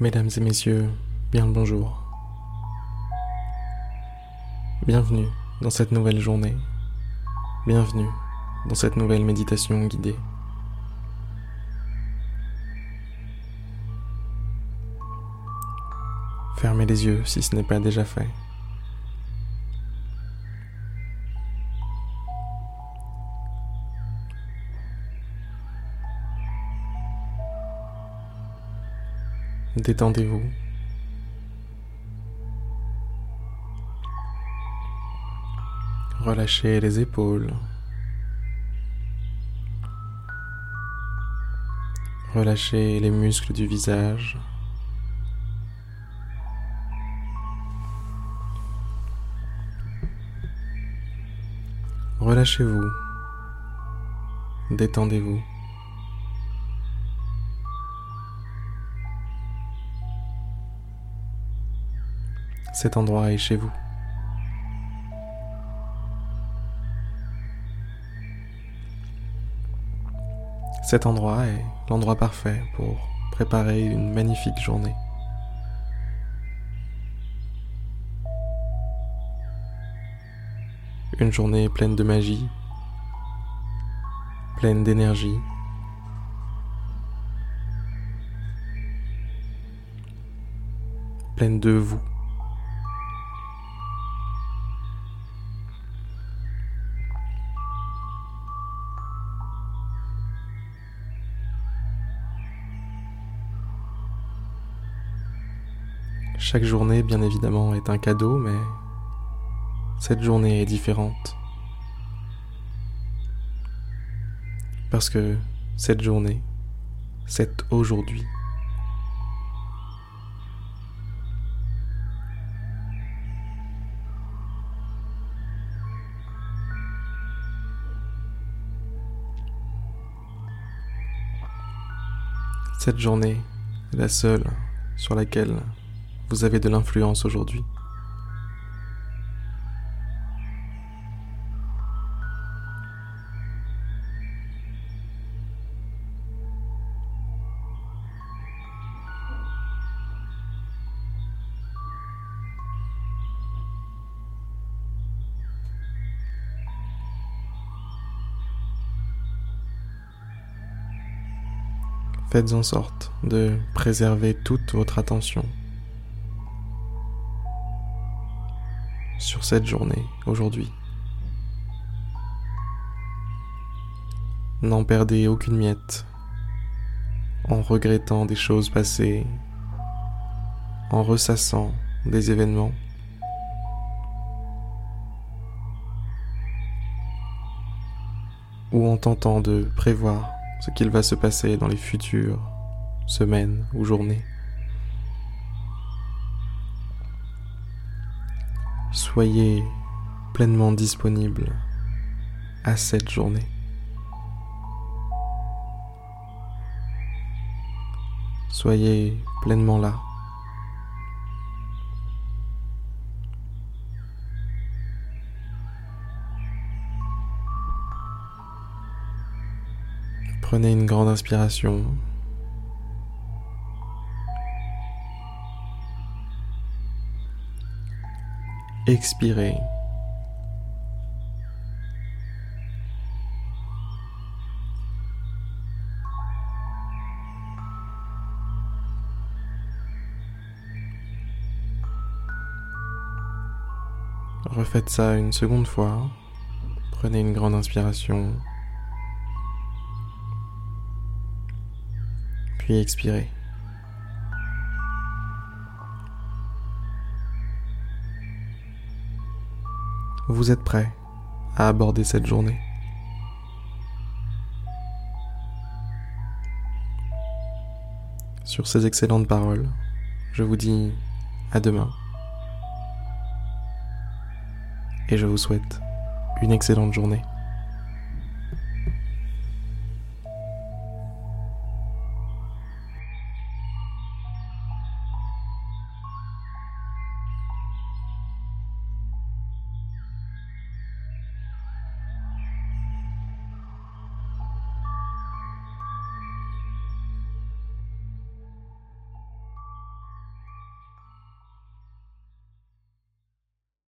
Mesdames et messieurs, bien le bonjour. Bienvenue dans cette nouvelle journée. Bienvenue dans cette nouvelle méditation guidée. Fermez les yeux si ce n'est pas déjà fait. Détendez-vous. Relâchez les épaules. Relâchez les muscles du visage. Relâchez-vous. Détendez-vous. Cet endroit est chez vous. Cet endroit est l'endroit parfait pour préparer une magnifique journée. Une journée pleine de magie, pleine d'énergie, pleine de vous. Chaque journée, bien évidemment, est un cadeau, mais cette journée est différente. Parce que cette journée, c'est aujourd'hui. Cette journée est la seule sur laquelle vous avez de l'influence aujourd'hui. Faites en sorte de préserver toute votre attention sur cette journée aujourd'hui. N'en perdez aucune miette en regrettant des choses passées, en ressassant des événements. ou en tentant de prévoir ce qu'il va se passer dans les futures semaines ou journées. Soyez pleinement disponible à cette journée. Soyez pleinement là. Prenez une grande inspiration expirez. Refaites ça une seconde fois. Prenez une grande inspiration. Puis expirez. Vous êtes prêt à aborder cette journée? Sur ces excellentes paroles, je vous dis à demain. Et je vous souhaite une excellente journée.